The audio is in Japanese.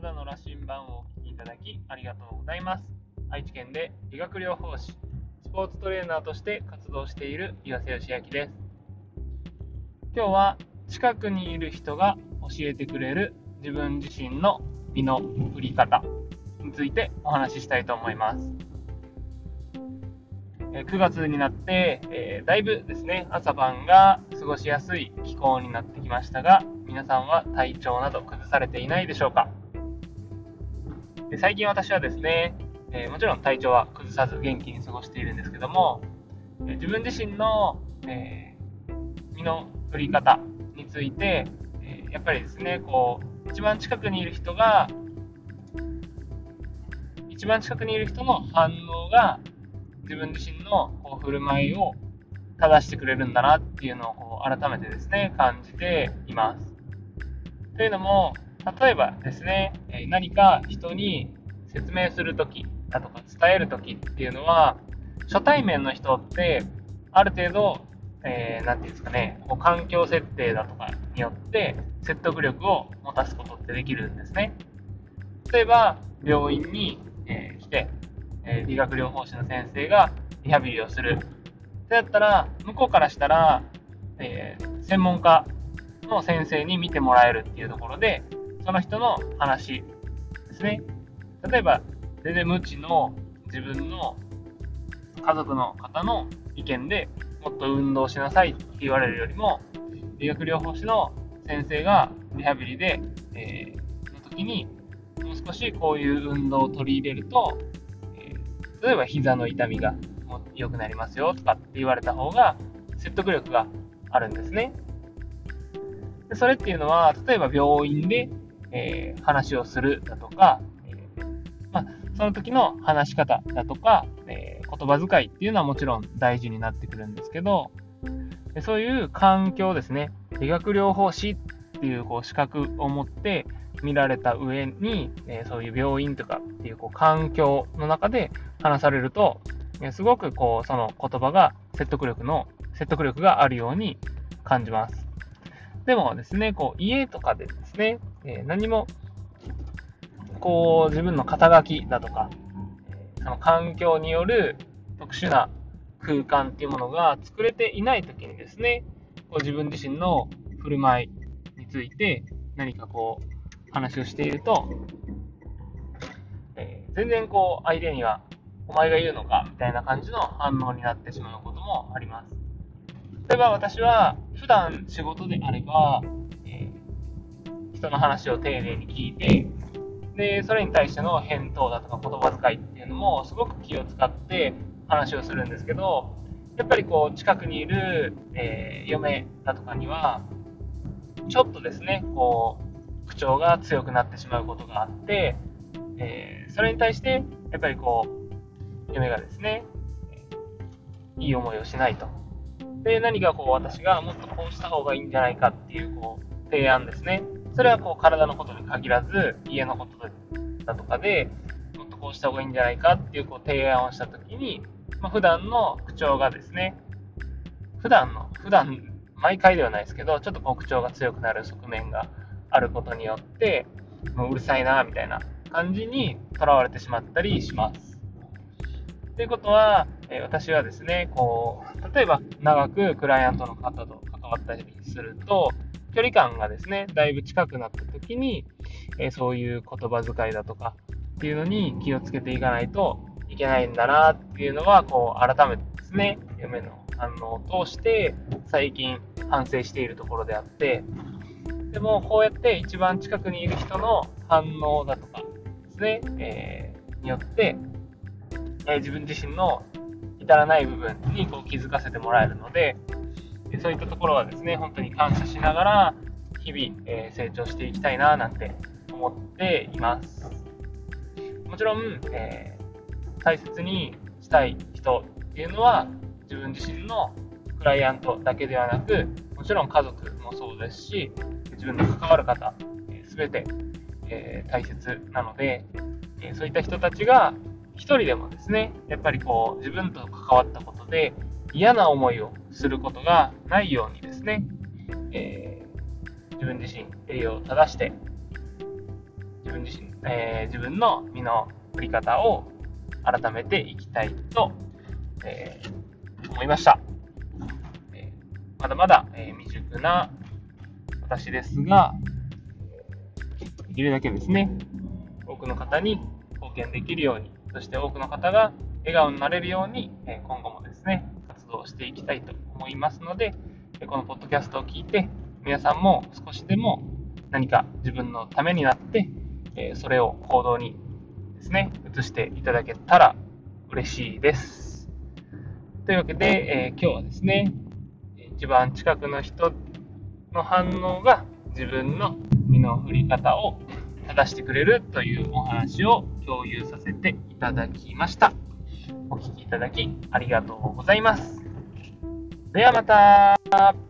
体の羅針盤をお聞きいただきありがとうございます。愛知県で理学療法士、スポーツトレーナーとして活動している岩瀬義明です。今日は近くにいる人が教えてくれる自分自身の身の振り方についてお話ししたいと思います。9月になって、えー、だいぶですね、朝晩が過ごしやすい気候になってきましたが、皆さんは体調など崩されていないでしょうか？最近私はですね、えー、もちろん体調は崩さず元気に過ごしているんですけども、え自分自身の、えー、身の振り方について、えやっぱりですね、こう、一番近くにいる人が、一番近くにいる人の反応が自分自身のこう振る舞いを正してくれるんだなっていうのをこう改めてですね、感じています。というのも、例えばですね、何か人に説明するときだとか伝えるときっていうのは、初対面の人ってある程度、えー、ていうんですかね、こう環境設定だとかによって説得力を持たすことってできるんですね。例えば、病院に、えー、来て、え理学療法士の先生がリハビリをする。そうやったら、向こうからしたら、えー、専門家の先生に見てもらえるっていうところで、その人の話ですね。例えば、全然無知の自分の家族の方の意見でもっと運動しなさいって言われるよりも、理学療法士の先生がリハビリで、えー、の時に、もう少しこういう運動を取り入れるとえ、例えば膝の痛みが良くなりますよとかって言われた方が説得力があるんですね。でそれっていうのは、例えば病院で、えー、話をするだとか、えー、まあ、その時の話し方だとか、えー、言葉遣いっていうのはもちろん大事になってくるんですけど、そういう環境ですね、理学療法士っていうこう資格を持って見られた上に、えそういう病院とかっていうこう環境の中で話されると、すごくこう、その言葉が説得力の、説得力があるように感じます。でもですね、こう、家とかでですね、えー、何も、こう、自分の肩書きだとか、その環境による特殊な空間っていうものが作れていないときにですね、こう自分自身の振る舞いについて何かこう話をしていると、えー、全然こう相手にはお前が言うのかみたいな感じの反応になってしまうこともあります。例えば私は普段仕事であれば、人の話を丁寧に聞いて、で、それに対しての返答だとか言葉遣いっていうのもすごく気を使って話をするんですけど、やっぱりこう近くにいる、えー、嫁だとかには、ちょっとですね、こう、口調が強くなってしまうことがあって、えー、それに対して、やっぱりこう、嫁がですね、いい思いをしないと。で、何かこう私がもっとこうした方がいいんじゃないかっていうこう提案ですね。それはこう体のことに限らず、家のことだとかで、もっとこうした方がいいんじゃないかっていうこう提案をしたときに、まあ、普段の口調がですね、普段の、普段、毎回ではないですけど、ちょっとこう口調が強くなる側面があることによって、もううるさいな、みたいな感じにとらわれてしまったりします。ということは、え私はですね、こう、例えば長くクライアントの方と関わったりすると、距離感がですね、だいぶ近くなった時に、えそういう言葉遣いだとかっていうのに気をつけていかないといけないんだなっていうのは、こう、改めてですね、夢の反応を通して最近反省しているところであって、でもこうやって一番近くにいる人の反応だとかですね、えー、によって、え自分自身の至らない部分にこう気づかせてもらえるので、そういったところはですね、本当に感謝しながら、日々、え成長していきたいななんて思っています。もちろん、えー、大切にしたい人っていうのは、自分自身のクライアントだけではなく、もちろん家族もそうですし、自分の関わる方、す、べ、て、えー、大切なので、えそういった人たちが一人でもですね、やっぱりこう、自分と関わったことで嫌な思いをすることがないようにですね、えー、自分自身栄養を正して、自分自身、えー、自分の身の振り方を改めていきたいと、えー、思いました。えー、まだまだ、え未熟な私ですが、できるだけですね、多くの方に貢献できるように、そして多くの方が笑顔になれるように、え今後もですね、活動していきたいと思いますので、このポッドキャストを聞いて、皆さんも少しでも何か自分のためになって、それを行動にですね、移していただけたら嬉しいです。というわけで、えー、今日はですね、一番近くの人の反応が自分の身の振り方を正してくれるというお話を共有させていただきました。お聴きいただきありがとうございます。ではまた。